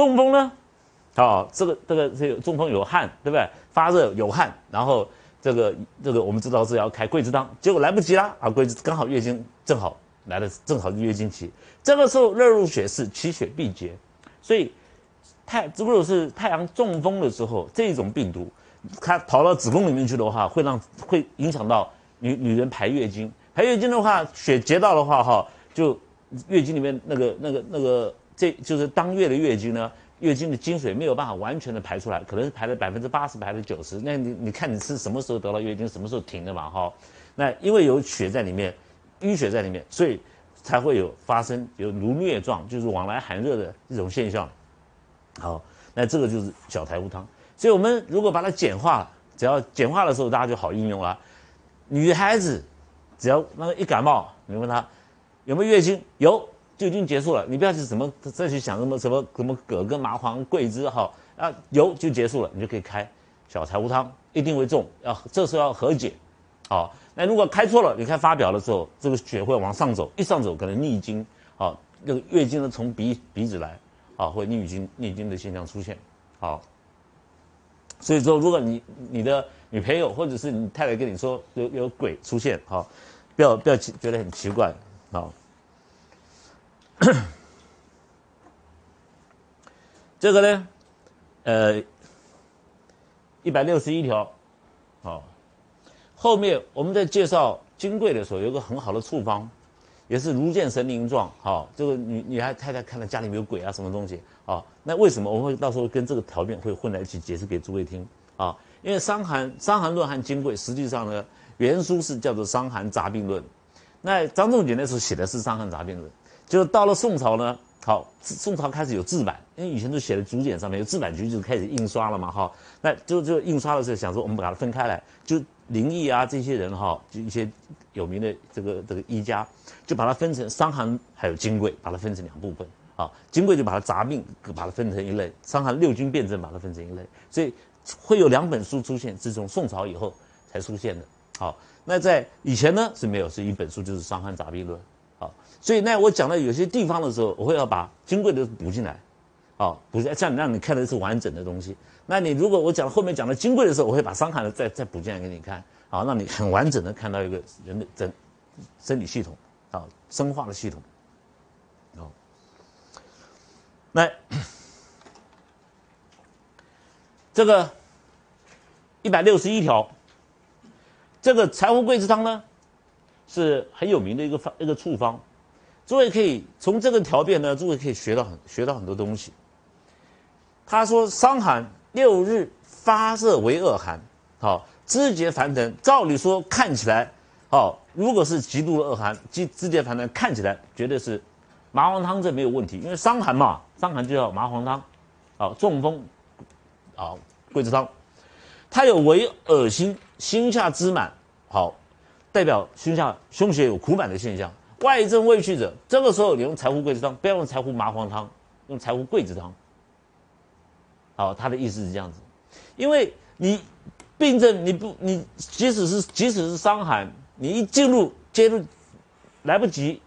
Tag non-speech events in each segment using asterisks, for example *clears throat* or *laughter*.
中风呢？哦，这个这个这个中风有汗，对不对？发热有汗，然后这个这个我们知道是要开桂枝汤，结果来不及啦啊！桂枝刚好月经正好来的，正好是月经期，这个时候热入血是其血必结，所以太如果是太阳中风的时候，这种病毒它跑到子宫里面去的话，会让会影响到女女人排月经，排月经的话，血结到的话哈，就月经里面那个那个那个，这就是当月的月经呢。月经的经水没有办法完全的排出来，可能是排了百分之八十，排了九十。那你你看你是什么时候得了月经，什么时候停的嘛？哈，那因为有血在里面，淤血在里面，所以才会有发生有如疟状，就是往来寒热的一种现象。好，那这个就是小柴胡汤。所以我们如果把它简化，只要简化的时候，大家就好应用了。女孩子只要那个一感冒，你问她有没有月经？有。就已经结束了，你不要去什么再去想什么什么什么葛根麻黄桂枝哈啊油就结束了，你就可以开小柴胡汤，一定会中，要这时候要和解，好，那如果开错了，你看发表的时候，这个血会往上走，一上走可能逆经，好，那个月经呢从鼻鼻子来，啊，会逆经逆经的现象出现，好，所以说如果你你的女朋友或者是你太太跟你说有有鬼出现，好，不要不要觉得很奇怪，好。*coughs* 这个呢，呃，一百六十一条，好，后面我们在介绍金匮的时候，有个很好的处方，也是如见神灵状，好，这个女女孩太太看到家里面有鬼啊，什么东西，啊，那为什么我们会到时候跟这个条件会混在一起解释给诸位听啊？因为《伤寒伤寒论》和金匮实际上呢，原书是叫做《伤寒杂病论》，那张仲景那时候写的是《伤寒杂病论》。就是到了宋朝呢，好，宋朝开始有字版，因为以前都写在竹简上面，有字版局就开始印刷了嘛，哈，那就就印刷的时候想说，我们把它分开来，就林毅啊这些人哈，就一些有名的这个这个医家，就把它分成伤寒还有金匮，把它分成两部分，啊，金匮就把它杂病把它分成一类，伤寒六经辨证把它分成一类，所以会有两本书出现，是从宋朝以后才出现的，好，那在以前呢是没有，是一本书就是《伤寒杂病论》。好所以呢，我讲到有些地方的时候，我会要把金匮的补进来，啊，补进，这样让你看的是完整的东西。那你如果我讲后面讲到金匮的时候，我会把伤寒的再再补进来给你看，啊，让你很完整的看到一个人的整生理系统，啊，生化的系统，哦，那 *clears throat* 这个一百六十一条，这个柴胡桂枝汤呢，是很有名的一个方一个处方。诸位可以从这个条变呢，诸位可以学到很学到很多东西。他说伤寒六日发热为恶寒，好肢节烦疼。照理说看起来，好如果是极度恶寒，肢肢节烦疼，看起来绝对是麻黄汤这没有问题，因为伤寒嘛，伤寒就要麻黄汤，好中风，好桂枝汤，它有为恶心、心下支满，好代表胸下胸胁有苦满的现象。外症未去者，这个时候你用柴胡桂枝汤，不要用柴胡麻黄汤，用柴胡桂枝汤。好，他的意思是这样子，因为你病症你不你即使是即使是伤寒，你一进入接入来不及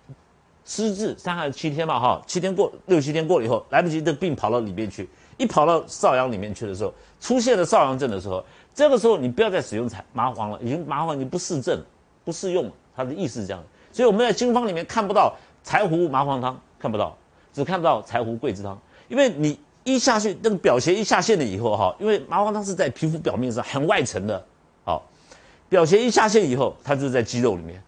施治，伤寒七天嘛哈，七天过六七天过了以后，来不及这病跑到里面去，一跑到少阳里面去的时候，出现了少阳症的时候，这个时候你不要再使用柴麻黄了，已经麻黄已经不适症不适用了，他的意思是这样。所以我们在经方里面看不到柴胡麻黄汤，看不到，只看到柴胡桂枝汤。因为你一下去，那个表邪一下线了以后哈，因为麻黄汤是在皮肤表面上很外层的，好，表邪一下线以后，它就是在肌肉里面，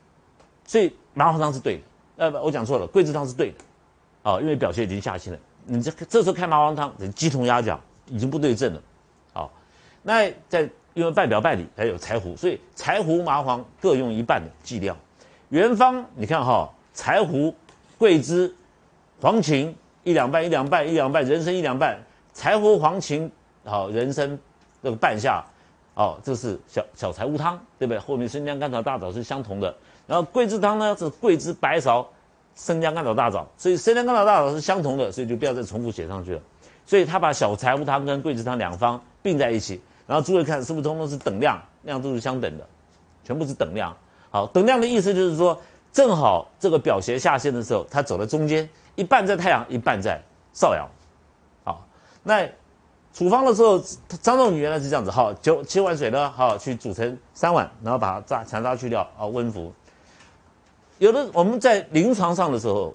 所以麻黄汤是对的。呃，我讲错了，桂枝汤是对的，啊，因为表邪已经下线了，你这这时候开麻黄汤，鸡同鸭讲，已经不对症了，好，那在因为半表半里还有柴胡，所以柴胡麻黄各用一半的剂量。原方你看哈，柴胡、桂枝、黄芩一两半，一两半，一两半，人参一两半，柴胡、黄芩好，人参这个半下，哦，这是小小柴胡汤，对不对？后面生姜、甘草、大枣是相同的。然后桂枝汤呢是桂枝、白芍、生姜、甘草、大枣，所以生姜、甘草、大枣是相同的，所以就不要再重复写上去了。所以他把小柴胡汤跟桂枝汤两方并在一起，然后诸位看是不是通通是等量，量都是相等的，全部是等量。好，等量的意思就是说，正好这个表邪下陷的时候，它走在中间，一半在太阳，一半在少阳。好，那处方的时候，张仲景原来是这样子，好，九七碗水呢，好去煮成三碗，然后把它渣残渣去掉，啊，温服。有的我们在临床上的时候，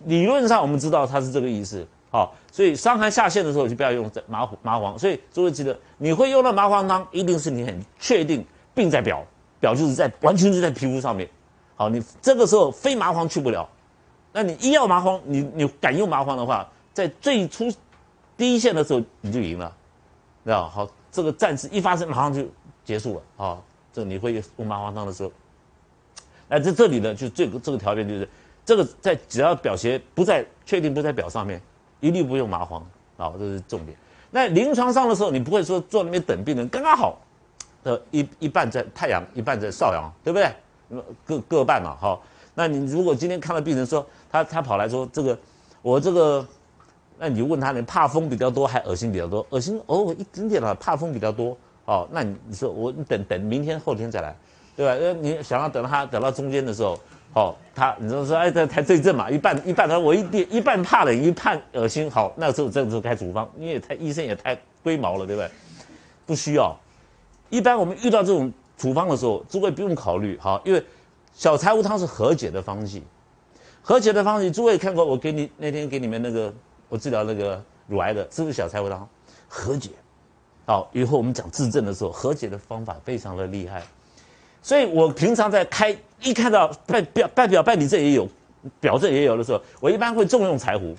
理论上我们知道它是这个意思，好，所以伤寒下陷的时候就不要用麻麻黄。所以诸位记得，你会用到麻黄汤，一定是你很确定病在表，表就是在完全是在皮肤上面。好，你这个时候非麻黄去不了，那你一要麻黄，你你敢用麻黄的话，在最初第一线的时候你就赢了，知道好，这个战事一发生马上就结束了啊。这你会用麻黄汤的时候。那在这里呢，就这个这个条件就是，这个在只要表邪不在确定不在表上面，一律不用麻黄啊，这是重点。那临床上的时候，你不会说坐那边等病人，刚刚好，呃一一半在太阳，一半在少阳，对不对？各各半嘛，哈。那你如果今天看到病人说他他跑来说这个我这个，那你就问他你怕风比较多还恶心比较多？恶心哦一点点了，怕风比较多哦。那你你说我等等明天后天再来。对吧？呃，你想要等到他等到中间的时候，好，他你就说，哎，这才对症嘛，一半一半，他我一点一半怕冷，一半恶心，好，那时候这个时候开处方，你也太医生也太龟毛了，对不对？不需要。一般我们遇到这种处方的时候，诸位不用考虑，好，因为小柴胡汤是和解的方剂，和解的方剂，诸位看过我给你那天给你们那个我治疗那个乳癌的，是不是小柴胡汤？和解，好，以后我们讲治症的时候，和解的方法非常的厉害。所以我平常在开一看到半表半表办理证也有，表证也有的时候，我一般会重用柴胡。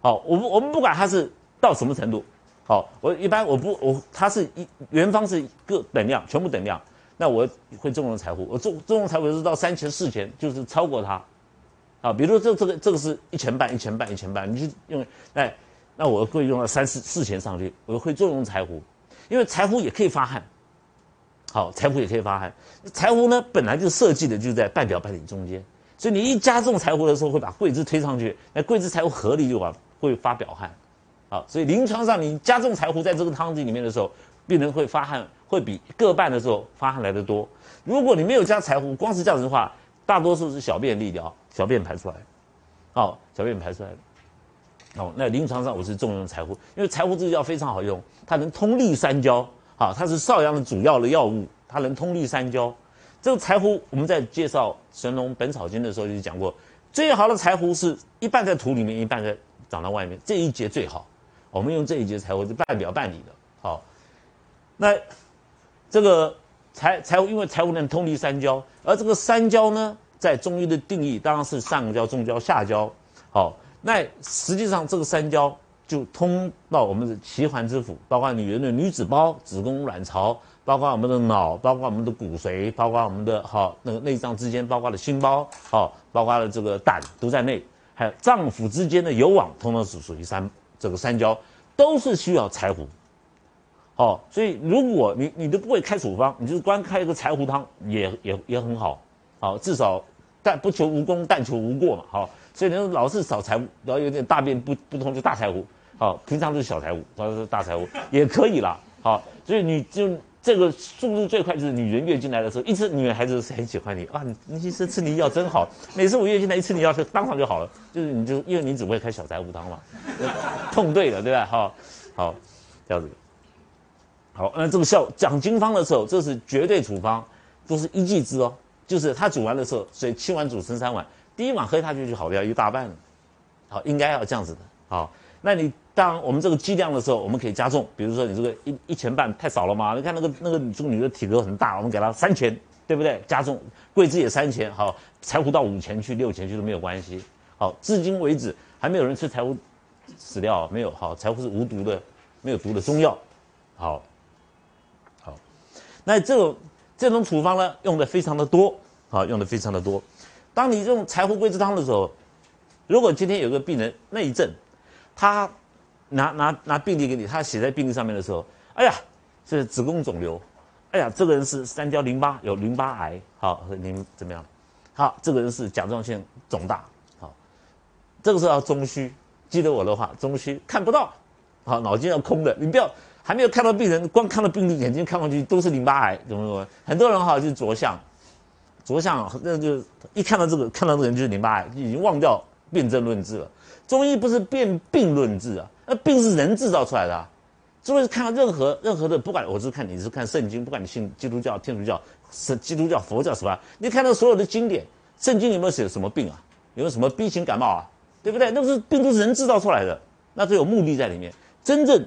好，我不我们不管它是到什么程度，好，我一般我不我它是一原方是各等量全部等量，那我会重用柴胡。我重重用柴胡是到三钱四钱，就是超过它。啊，比如说这这个这个是一钱半一钱半一钱半，你就用哎，那我会用到三四四钱上去，我会重用柴胡，因为柴胡也可以发汗。好，柴胡也可以发汗。柴胡呢，本来就设计的就在半表半里中间，所以你一加重柴胡的时候，会把桂枝推上去，那桂枝柴胡合力就把会发表汗。好，所以临床上你加重柴胡在这个汤剂里面的时候，病人会发汗，会比各半的时候发汗来的多。如果你没有加柴胡，光是这样子的话，大多数是小便利掉，小便排出来。好，小便排出来。哦，那临床上我是重用柴胡，因为柴胡这个药非常好用，它能通利三焦。好，它是少阳的主要的药物，它能通利三焦。这个柴胡，我们在介绍《神农本草经》的时候就讲过，最好的柴胡是一半在土里面，一半在长到外面，这一节最好。我们用这一节柴胡是半表半里的。好，那这个柴柴胡，因为柴胡能通利三焦，而这个三焦呢，在中医的定义当然是上焦、中焦、下焦。好，那实际上这个三焦。就通到我们的奇环之府，包括女人的女子包、子宫、卵巢，包括我们的脑，包括我们的骨髓，包括我们的哈那个内脏之间，包括了心包，好，包括了这个胆都在内，还有脏腑之间的有网，通通是属于三这个三焦，都是需要柴胡。好，所以如果你你都不会开处方，你就是光开一个柴胡汤也也也很好，好，至少但不求无功，但求无过嘛，好，所以你老是少柴胡，然后有点大便不不通就大柴胡。好，平常都是小财务，或者是大财务也可以啦。好，所以你就这个速度最快就是女人月经来的时候，一吃女孩子是很喜欢你啊，你你吃吃你药真好。每次我月经来一吃你药就当场就好了，就是你就因为你只会开小柴胡汤嘛，痛对了，对吧？好，好，这样子。好，那这个效讲经方的时候，这是绝对处方，都是一剂之哦，就是它煮完的时候，水七碗煮成三碗，第一碗喝下去就好掉一大半了。好，应该要这样子的。好。那你当我们这个剂量的时候，我们可以加重，比如说你这个一一钱半太少了嘛？你看那个那个这个女的体格很大，我们给她三钱，对不对？加重桂枝也三钱，好，柴胡到五钱去六钱去都没有关系。好，至今为止还没有人吃柴胡死掉，没有。好，柴胡是无毒的，没有毒的中药。好，好，那这种这种处方呢，用的非常的多，好，用的非常的多。当你用柴胡桂枝汤的时候，如果今天有个病人内症，他拿拿拿病历给你，他写在病历上面的时候，哎呀，是子宫肿瘤，哎呀，这个人是三焦淋巴有淋巴癌，好，您怎么样？好，这个人是甲状腺肿大，好，这个时候要中虚，记得我的话，中虚看不到，好，脑筋要空的，你不要还没有看到病人，光看到病历，眼睛看上去都是淋巴癌，怎么怎么？很多人哈就着相，着相那就一看到这个，看到这个人就是淋巴癌，就已经忘掉辨证论治了。中医不是辨病论治啊，那病是人制造出来的。啊。诸位看到任何任何的，不管我是看你是看圣经，不管你信基督教、天主教、是基督教、佛教什么，你看到所有的经典，圣经有没有写什么病啊？有没有什么 B 型感冒啊？对不对？那是病都是人制造出来的，那是有目的在里面。真正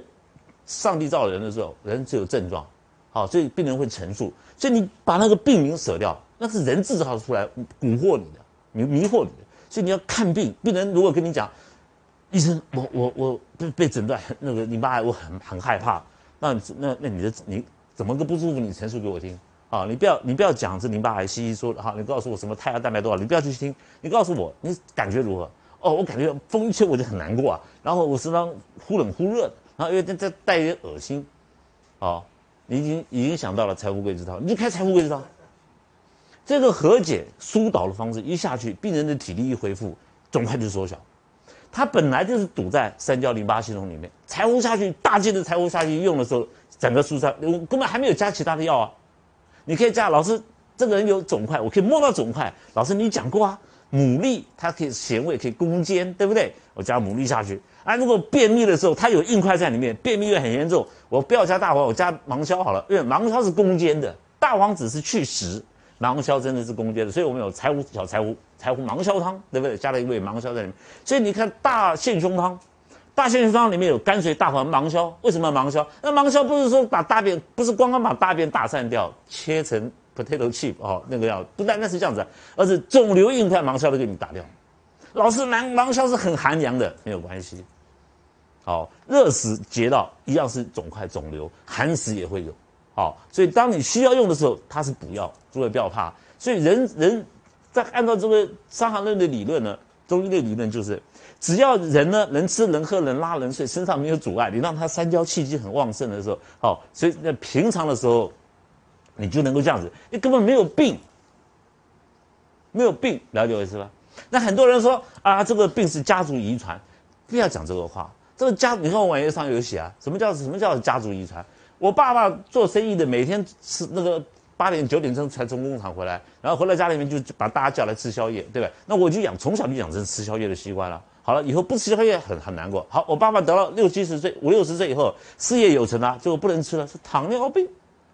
上帝造人的时候，人只有症状，好，所以病人会陈述。所以你把那个病名舍掉，那是人制造出来蛊惑你的，迷迷惑你的。所以你要看病，病人如果跟你讲。医生，我我我被被诊断那个淋巴癌，我很很害怕。那那那你的你怎么个不舒服？你陈述给我听啊！你不要你不要讲这淋巴癌，西医说的哈。你告诉我什么胎儿蛋白多少？你不要去听。你告诉我你感觉如何？哦，我感觉风一吹我就很难过啊。然后我时常忽冷忽热的，然后因为这这带一点恶心。哦，你已经已经想到了财富贵之套，你就开财富贵之套。这个和解疏导的方式一下去，病人的体力一恢复，肿块就缩小。它本来就是堵在三焦淋巴系统里面，柴胡下去，大剂的柴胡下去用的时候，整个疏散，我根本还没有加其他的药啊。你可以加，老师，这个人有肿块，我可以摸到肿块。老师，你讲过啊，牡蛎它可以咸味，可以攻坚，对不对？我加牡蛎下去。啊，如果便秘的时候它有硬块在里面，便秘又很严重，我不要加大黄，我加芒硝好了，因为芒硝是攻坚的，大黄只是去湿。芒硝真的是攻坚的，所以我们有柴胡小柴胡柴胡芒硝汤，对不对？加了一味芒硝在里面。所以你看大陷胸汤，大陷胸汤里面有甘水、大黄、芒硝。为什么芒硝？那芒硝不是说把大便，不是光光把大便打散掉，切成 potato chip 哦，那个药不单单是这样子，而是肿瘤硬块芒硝都给你打掉。老师，芒芒硝是很寒凉的，没有关系。好，热死结到一样是肿块肿瘤，寒死也会有。好，所以当你需要用的时候，它是补药，诸位不要怕。所以人人在按照这个《伤寒论》的理论呢，中医的理论就是，只要人呢能吃能喝能拉能睡，身上没有阻碍，你让他三焦气机很旺盛的时候，好，所以在平常的时候，你就能够这样子，你根本没有病，没有病，了解我意思吧？那很多人说啊，这个病是家族遗传，不要讲这个话。这个家，你看我网页上有写啊，什么叫什么叫家族遗传？我爸爸做生意的，每天吃那个八点九点钟才从工厂回来，然后回到家里面就把大家叫来吃宵夜，对吧？那我就养从小就养成吃宵夜的习惯了。好了，以后不吃宵夜很很难过。好，我爸爸得了六七十岁，五六十岁以后事业有成了，最后不能吃了，是糖尿病。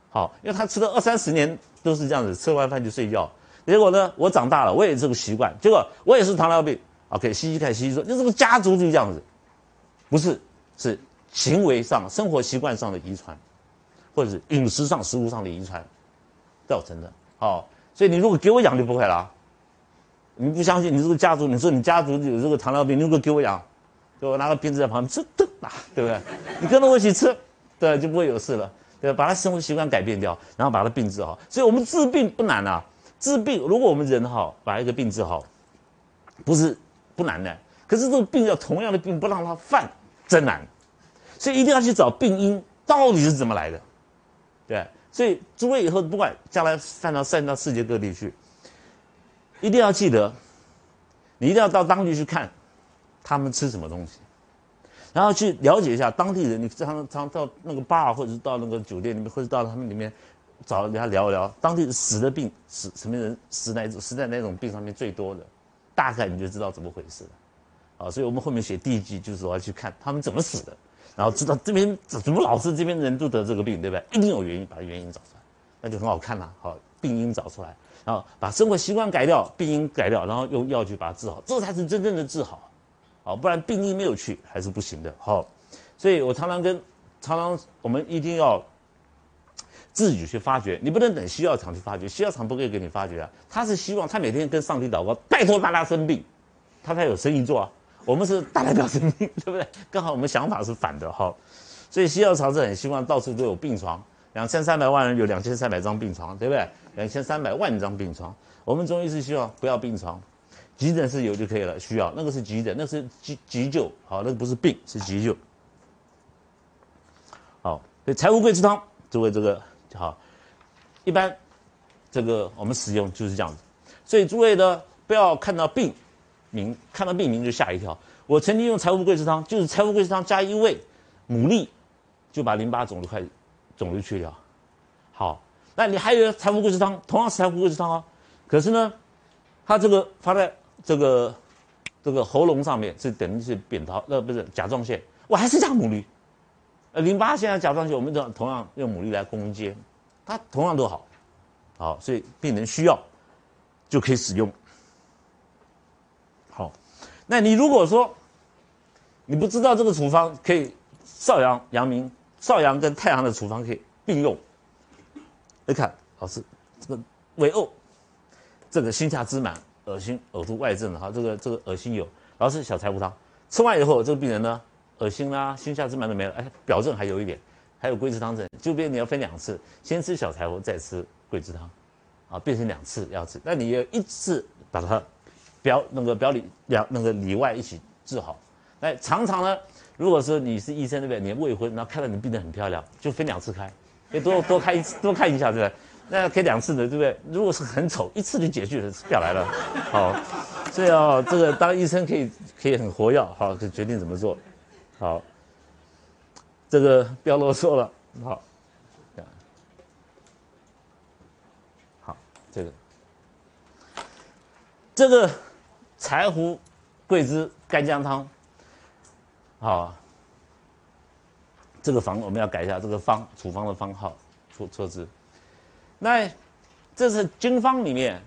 好，因为他吃了二三十年都是这样子，吃完饭就睡觉。结果呢，我长大了，我也这个习惯，结果我也是糖尿病。OK，西医看西医说，就这个家族就这样子，不是，是行为上、生活习惯上的遗传。或者是饮食上、食物上的遗传造成的，好，所以你如果给我养就不会了。你不相信，你这个家族，你说你家族有这个糖尿病，你如果给我养，给我拿个瓶子在旁边吃，噔啊，对不对？你跟着我一起吃，对，就不会有事了，对？把他生活习惯改变掉，然后把他病治好。所以我们治病不难啊，治病如果我们人好，把一个病治好，不是不难的。可是这个病要同样的病不让他犯，真难。所以一定要去找病因到底是怎么来的。对，所以诸位以后不管将来散到散到世界各地去，一定要记得，你一定要到当地去看，他们吃什么东西，然后去了解一下当地人。你常常到那个 bar 或者是到那个酒店里面，或者到他们里面找人家聊一聊，当地死的病死什么人死哪种死在哪种病上面最多的，大概你就知道怎么回事了。啊，所以我们后面写第一集就是说要去看他们怎么死的。然后知道这边怎么老是这边人都得这个病，对不对？一定有原因，把原因找出来，那就很好看了。好，病因找出来，然后把生活习惯改掉，病因改掉，然后用药去把它治好，这才是真正的治好。好，不然病因没有去还是不行的。好，所以我常常跟常常我们一定要自己去发掘，你不能等西药厂去发掘，西药厂不会给你发掘啊。他是希望他每天跟上帝祷告，拜托大家生病，他才有生意做啊。我们是大代表生命，*laughs* 对不对？刚好我们想法是反的哈，所以西药厂是很希望到处都有病床，两千三百万人有两千三百张病床，对不对？两千三百万张病床，我们中医是希望不要病床，急诊室有就可以了。需要那个是急诊，那是急急救，好，那个不是病，是急救。好，所以柴胡桂枝汤作为这个好，一般这个我们使用就是这样子，所以诸位呢不要看到病。名看到病名就吓一跳。我曾经用柴胡桂枝汤，就是柴胡桂枝汤加一味牡蛎，就把淋巴肿瘤块肿瘤去掉。好，那你还有柴胡桂枝汤，同样是柴胡桂枝汤啊。可是呢，它这个发在这个这个喉咙上面是等于是扁桃，呃，不是甲状腺。我还是加牡蛎。呃，淋巴现在甲状腺，我们同同样用牡蛎来攻坚，它同样都好，好，所以病人需要就可以使用。那你如果说你不知道这个处方可以少阳、阳明、少阳跟太阳的处方可以并用，你看，老师这个胃呕，这个心下支满、恶心、呕吐外症的哈，这个这个恶心有，老师小柴胡汤吃完以后，这个病人呢？恶心啦，心下之满都没了，哎，表症还有一点，还有桂枝汤症，就变你要分两次，先吃小柴胡，再吃桂枝汤，啊，变成两次要吃，那你要一次把它表那个表里两那个里外一起治好。那常常呢，如果说你是医生对不对？你未婚，然后看到你病得很漂亮，就分两次开，可以多多看一次，多看一下对不对？那可以两次的对不对？如果是很丑，一次就解决了，下来了，好，所以啊，这个当医生可以可以很活跃，好，可以决定怎么做。好，这个不要啰嗦了。好，好，这个，这个柴胡桂枝干姜汤，好，这个方我们要改一下，这个方处方的方号错错字。那这是经方里面，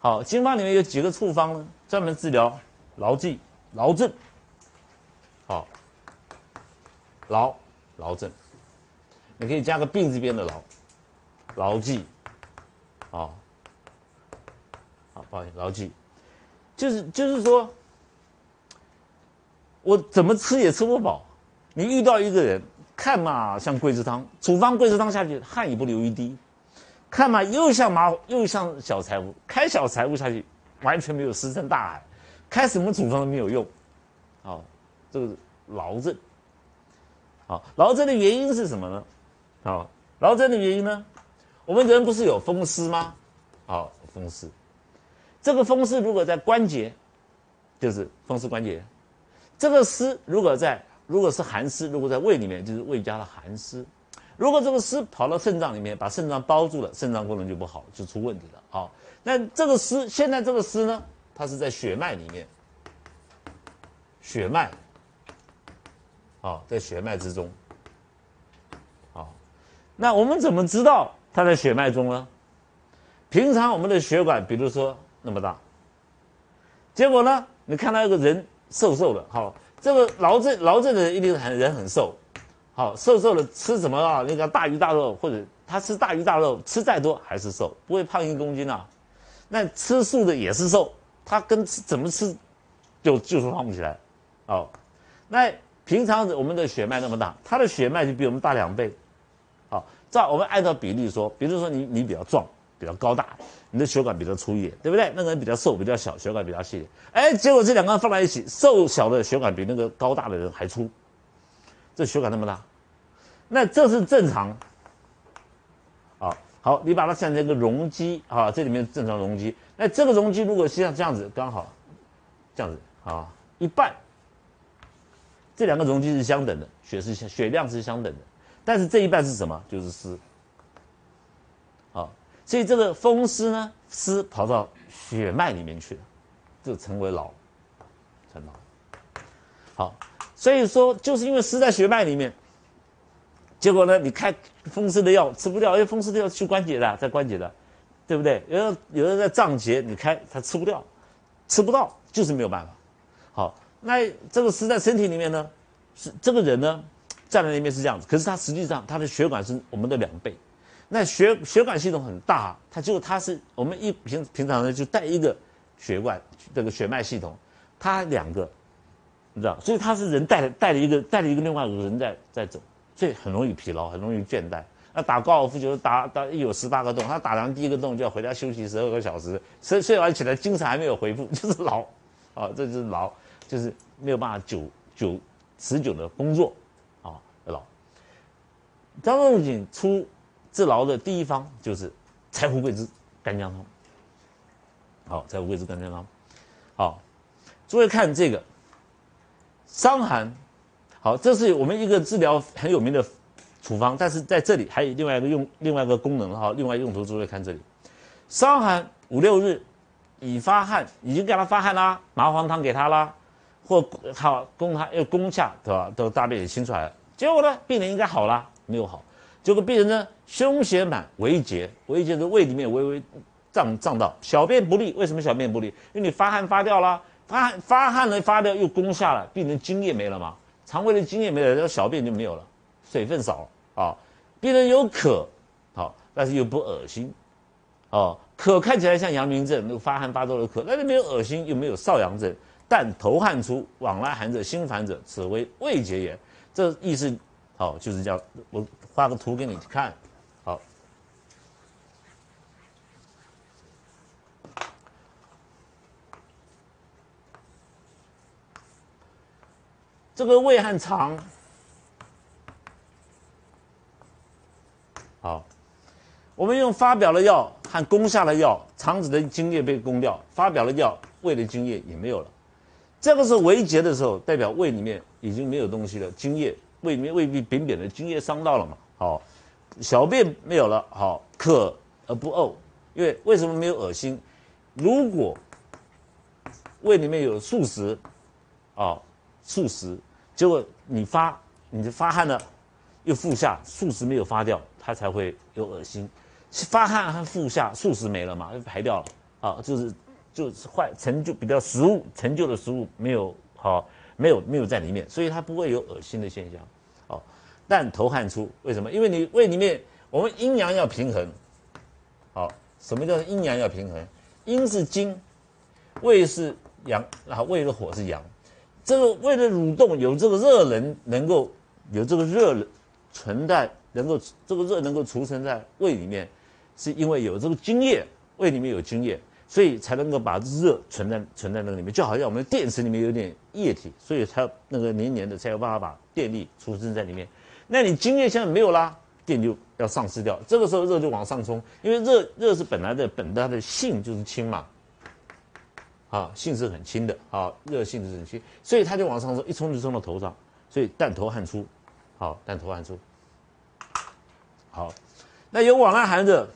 好，经方里面有几个处方呢？专门治疗劳悸、劳症。好，劳劳症，你可以加个病字边的劳，劳记，好，好，不好意思，劳记，就是就是说，我怎么吃也吃不饱。你遇到一个人，看嘛像桂枝汤，处方桂枝汤下去，汗也不流一滴；看嘛又像麻又像小柴胡，开小柴胡下去，完全没有石沉大海，开什么处方都没有用，好。这个是劳症，好，劳症的原因是什么呢？好，劳症的原因呢？我们人不是有风湿吗？好，风湿，这个风湿如果在关节，就是风湿关节，这个湿如果在，如果是寒湿，如果在胃里面，就是胃加了寒湿，如果这个湿跑到肾脏里面，把肾脏包住了，肾脏功能就不好，就出问题了。好，那这个湿，现在这个湿呢，它是在血脉里面，血脉。好，在血脉之中。好，那我们怎么知道它在血脉中呢？平常我们的血管，比如说那么大，结果呢，你看到一个人瘦瘦的，好，这个劳症劳症的人一定很人很瘦，好，瘦瘦的吃什么啊？那个大鱼大肉，或者他吃大鱼大肉，吃再多还是瘦，不会胖一公斤啊。那吃素的也是瘦，他跟吃怎么吃，就就是胖不起来，哦，那。平常我们的血脉那么大，他的血脉就比我们大两倍，好，照我们按照比例说，比如说你你比较壮，比较高大，你的血管比较粗一点，对不对？那个人比较瘦，比较小，血管比较细。哎，结果这两个人放在一起，瘦小的血管比那个高大的人还粗，这血管那么大，那这是正常。好，好，你把它想成一个容积啊，这里面正常容积，那这个容积如果像这样子，刚好这样子啊，一半。这两个容积是相等的，血是血量是相等的，但是这一半是什么？就是湿。好，所以这个风湿呢，湿跑到血脉里面去了，就成为老，成老。好，所以说就是因为湿在血脉里面，结果呢，你开风湿的药吃不掉，因为风湿的药去关节的，在关节的，对不对？有的有的在脏结，你开它吃不掉，吃不到，就是没有办法。好。那这个湿在身体里面呢，是这个人呢站在那边是这样子，可是他实际上他的血管是我们的两倍，那血血管系统很大，它就它是我们一平平常呢就带一个血管这个血脉系统，它两个，你知道，所以它是人带了带了一个带了一个另外一个人在在走，所以很容易疲劳，很容易倦怠。那打高尔夫球打打一有十八个洞，他打完第一个洞就要回家休息十二个小时，睡睡完起来精神还没有恢复，*laughs* 就是劳，啊，这就是劳。就是没有办法久久持久的工作，啊，劳。张仲景出治劳的第一方就是柴胡桂枝干姜汤。好，柴胡桂枝干姜汤。好，诸位看这个伤寒，好，这是我们一个治疗很有名的处方，但是在这里还有另外一个用另外一个功能哈，另外用途，诸位看这里，伤寒五六日已发汗，已经给他发汗啦，麻黄汤给他啦。或好攻他又攻下，对吧？都大便也清出来了。结果呢，病人应该好了，没有好。结果病人呢，胸胁满，微结，微结是胃里面微微胀胀到，小便不利。为什么小便不利？因为你发汗发掉了，发发汗了发掉又攻下了，病人津液没了嘛，肠胃的津液没了，然后小便就没有了，水分少啊。病人有渴，好，但是又不恶心，哦，渴看起来像阳明症，那个发汗发多的渴，但是没有恶心，又没有少阳症。但头汗出，往来寒者，心烦者，此为胃结也。这意思，好，就是叫我画个图给你看，好。这个胃和肠，好，我们用发表了药和攻下的药，肠子的津液被攻掉，发表了药，胃的津液也没有了。这个时候为结的时候，代表胃里面已经没有东西了，津液胃里面胃壁扁扁的，津液伤到了嘛？好，小便没有了，好，渴而不呕，因为为什么没有恶心？如果胃里面有素食，啊，素食，结果你发你就发汗了，又腹下，素食没有发掉，它才会有恶心。发汗和腹下，素食没了嘛，就排掉了，啊，就是。就是坏成就比较食物成就的食物没有好没有没有在里面，所以它不会有恶心的现象，哦，但头汗出为什么？因为你胃里面我们阴阳要平衡，好，什么叫阴阳要平衡？阴是金，胃是阳，然后胃的火是阳，这个胃的蠕动有这个热能能够有这个热存在，能够这个热能够储存在胃里面，是因为有这个津液，胃里面有津液。所以才能够把热存在存在那个里面，就好像我们的电池里面有点液体，所以它那个黏黏的，才有办法把电力储存在里面。那你津液现在没有啦，电就要丧失掉，这个时候热就往上冲，因为热热是本来的本它的性就是轻嘛，啊性是很轻的啊热性是很轻，所以它就往上冲，一冲就冲到头上，所以弹头汗出，好弹头汗出，好，那有往来寒者，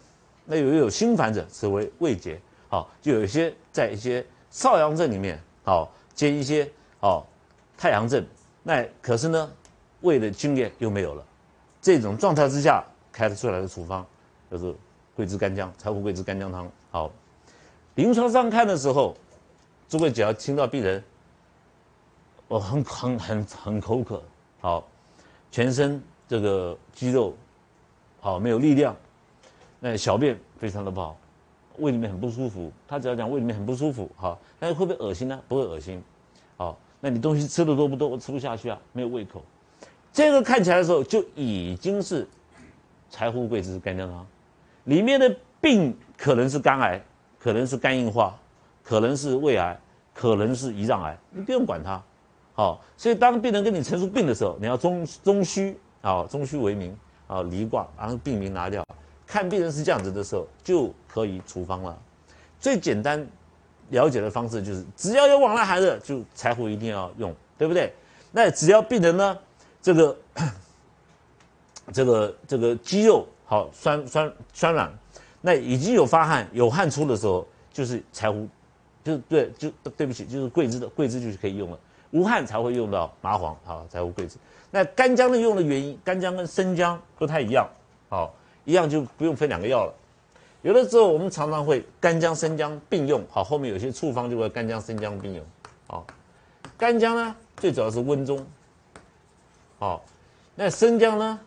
那有有心烦者，此为胃结。好，就有一些在一些少阳症里面，好接一些好太阳症，那可是呢，胃的津液又没有了，这种状态之下开出来的处方就是桂枝干姜、柴胡桂枝干姜汤。好，临床上看的时候，诸位只要听到病人，我很很很很口渴，好，全身这个肌肉好没有力量，那小便非常的不好。胃里面很不舒服，他只要讲胃里面很不舒服，好，那会不会恶心呢？不会恶心，好，那你东西吃的多不多？我吃不下去啊，没有胃口。这个看起来的时候就已经是柴胡桂枝干姜汤，里面的病可能是肝癌，可能是肝硬化，可能是胃癌，可能是胰脏癌，你不用管它，好。所以当病人跟你陈述病的时候，你要中中虚，啊，中虚为名，啊，离卦，然后病名拿掉。看病人是这样子的时候，就可以处方了。最简单了解的方式就是，只要有往来寒热，就柴胡一定要用，对不对？那只要病人呢，这个 *coughs* 这个这个肌肉好酸酸酸软，那已经有发汗有汗出的时候，就是柴胡，就对就对不起，就是桂枝的桂枝就是可以用了。无汗才会用到麻黄好柴胡桂枝。那干姜的用的原因，干姜跟生姜不太一样，好。一样就不用分两个药了。有的时候我们常常会干姜、生姜并用，好，后面有些处方就会干姜、生姜并用。好，干姜呢最主要是温中，好，那生姜呢，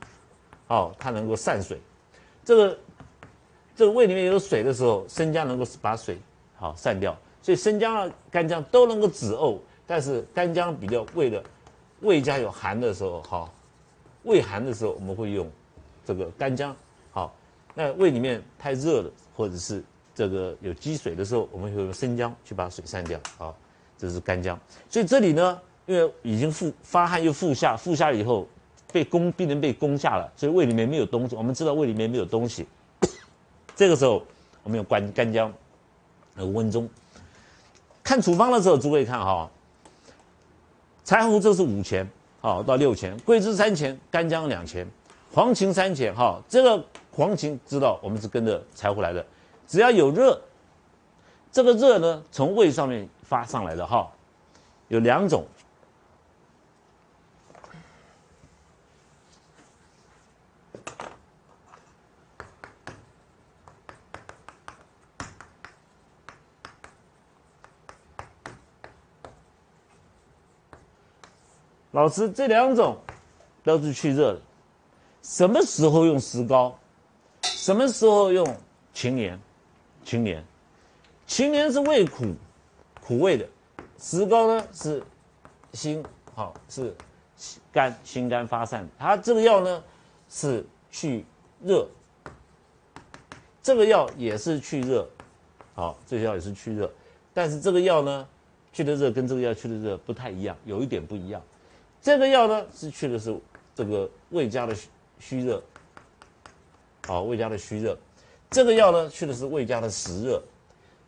好，它能够散水。这个这个胃里面有水的时候，生姜能够把水好散掉，所以生姜啊、干姜都能够止呕，但是干姜比较胃的胃家有寒的时候，好，胃寒的时候我们会用这个干姜。好那胃里面太热了，或者是这个有积水的时候，我们会用生姜去把水散掉啊。这是干姜。所以这里呢，因为已经腹发汗又腹下，腹下以后被攻病人被攻下了，所以胃里面没有东西。我们知道胃里面没有东西，*coughs* 这个时候我们用干干姜呃温中。看处方的时候，诸位看哈，柴胡这是五钱，好到六钱，桂枝三钱，干姜两钱，黄芩三钱，哈这个。黄芩知道我们是跟着柴胡来的，只要有热，这个热呢从胃上面发上来的哈，有两种。老师，这两种都是去热的。什么时候用石膏？什么时候用秦年？秦年，秦年是味苦，苦味的；石膏呢是心好，是肝心肝发散。它这个药呢是去热，这个药也是去热，好，这个药也是去热。但是这个药呢去的热跟这个药去的热不太一样，有一点不一样。这个药呢是去的是这个胃家的虚热，好，胃家的虚热。这个药呢去的是胃家的实热。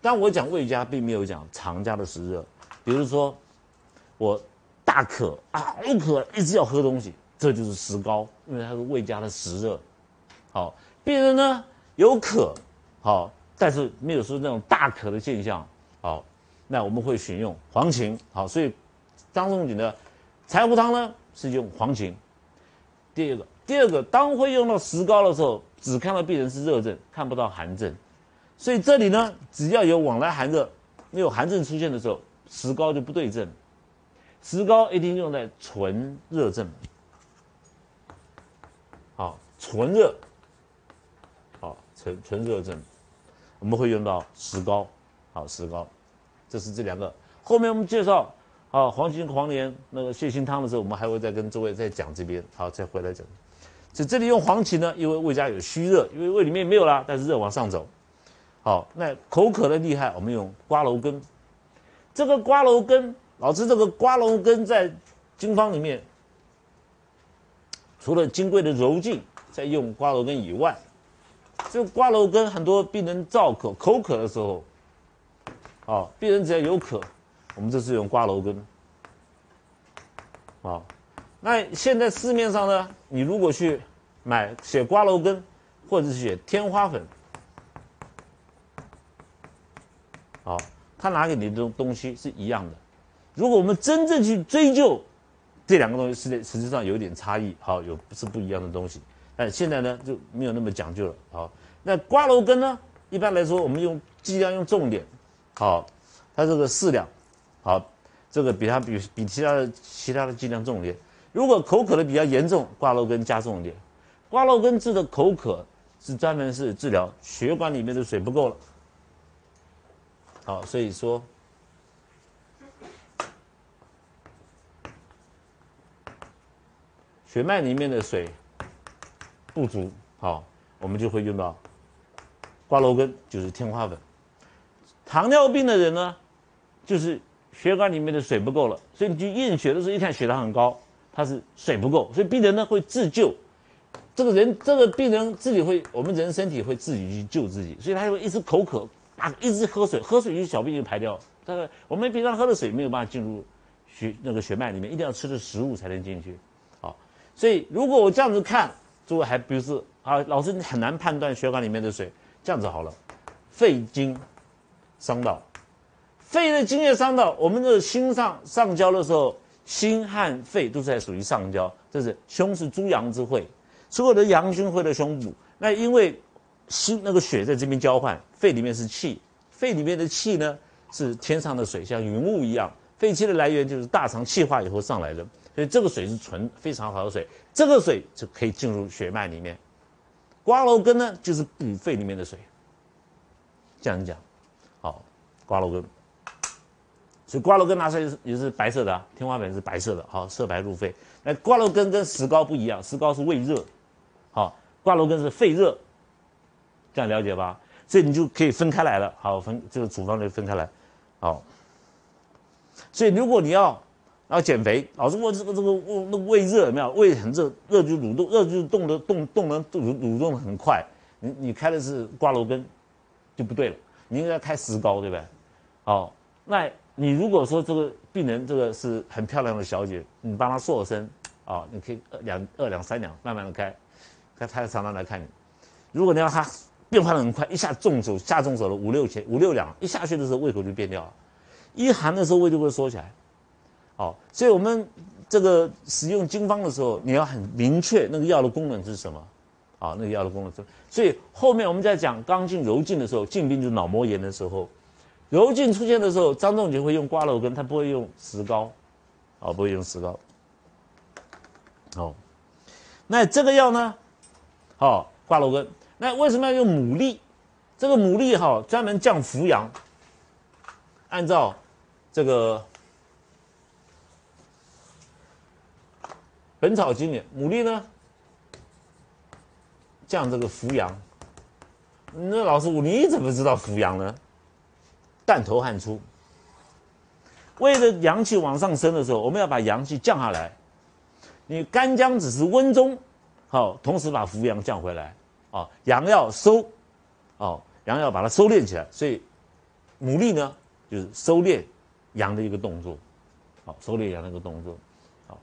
但我讲胃家，并没有讲肠家的实热。比如说，我大渴啊，好渴，一直要喝东西，这就是石膏，因为它是胃家的实热。好，病人呢有渴，好，但是没有说那种大渴的现象，好，那我们会选用黄芩。好，所以张仲景的。柴胡汤呢是用黄芩。第二个，第二个，当会用到石膏的时候，只看到病人是热症，看不到寒症，所以这里呢，只要有往来寒热，没有寒症出现的时候，石膏就不对症。石膏一定用在纯热症。好，纯热，好，纯纯热症，我们会用到石膏。好，石膏，这是这两个。后面我们介绍。啊，黄芩、黄连那个泻心汤的时候，我们还会再跟诸位再讲这边。好，再回来讲。所以这里用黄芪呢，因为胃家有虚热，因为胃里面没有啦，但是热往上走。好，那口渴的厉害，我们用瓜蒌根。这个瓜蒌根，老师，这个瓜蒌根在经方里面，除了金匮的柔劲在用瓜蒌根以外，这个瓜蒌根很多病人燥渴、口渴的时候，啊，病人只要有渴。我们这是用瓜蒌根，啊，那现在市面上呢，你如果去买写瓜蒌根，或者是写天花粉，好，他拿给你的东东西是一样的。如果我们真正去追究这两个东西，实实际上有一点差异，好，有是不一样的东西。但现在呢就没有那么讲究了，好，那瓜蒌根呢，一般来说我们用剂量用重点，好，它这个四两。好，这个比它比比其他的其他的剂量重点。如果口渴的比较严重，瓜蒌根加重一点。瓜蒌根治的口渴是专门是治疗血管里面的水不够了。好，所以说血脉里面的水不足，好，我们就会用到瓜蒌根，就是天花粉。糖尿病的人呢，就是。血管里面的水不够了，所以你去验血的时候一看血糖很高，它是水不够，所以病人呢会自救。这个人，这个病人自己会，我们人身体会自己去救自己，所以他会一直口渴啊，一直喝水，喝水就小便就排掉。这个我们平常喝的水没有办法进入血那个血脉里面，一定要吃的食物才能进去。好，所以如果我这样子看，诸位还不是啊？老师你很难判断血管里面的水。这样子好了，肺经伤到。肺的津液伤到我们的心上上焦的时候，心和肺都是在属于上焦，这是胸是诸阳之会，所有的阳经会在胸部。那因为心那个血在这边交换，肺里面是气，肺里面的气呢是天上的水，像云雾一样。肺气的来源就是大肠气化以后上来的，所以这个水是纯非常好的水，这个水就可以进入血脉里面。瓜蒌根呢就是补肺里面的水，这样讲，好，瓜蒌根。所以瓜蒌根拿出来也是也是白色的啊，天花板是白色的，好色白入肺。那瓜蒌根跟石膏不一样，石膏是胃热，好，瓜蒌根是肺热，这样了解吧？所以你就可以分开来了，好分这个处方就分开来，好。所以如果你要要减肥，老师我这个这个胃那胃热有没有？胃很热，热就蠕动，热就动的动动能蠕蠕动的很快。你你开的是瓜蒌根，就不对了，你应该开石膏，对不对？好，那。你如果说这个病人这个是很漂亮的小姐，你帮她瘦身啊，你可以二两二两三两慢慢的开，他他常常来看你。如果你要他变化的很快，一下重手下重手了五六千五六两，一下去的时候胃口就变掉了，一寒的时候胃就会缩起来。好，所以我们这个使用经方的时候，你要很明确那个药的功能是什么，啊，那个药的功能是。所以后面我们在讲刚劲柔劲的时候，进病就脑膜炎的时候，柔劲出现的时候，张仲景会用瓜蒌根，他不会用石膏，啊，不会用石膏。哦，那这个药呢？好，瓜蒌根。那为什么要用牡蛎？这个牡蛎哈，专门降扶阳。按照这个《本草经》里，牡蛎呢降这个扶阳。那老师，你怎么知道扶阳呢？淡头汗出。为了阳气往上升的时候，我们要把阳气降下来。你干姜只是温中，好，同时把扶阳降回来。啊，阳要收，哦，阳要把它收敛起来，所以牡蛎呢就是收敛阳的一个动作，好，收敛阳的一个动作，好。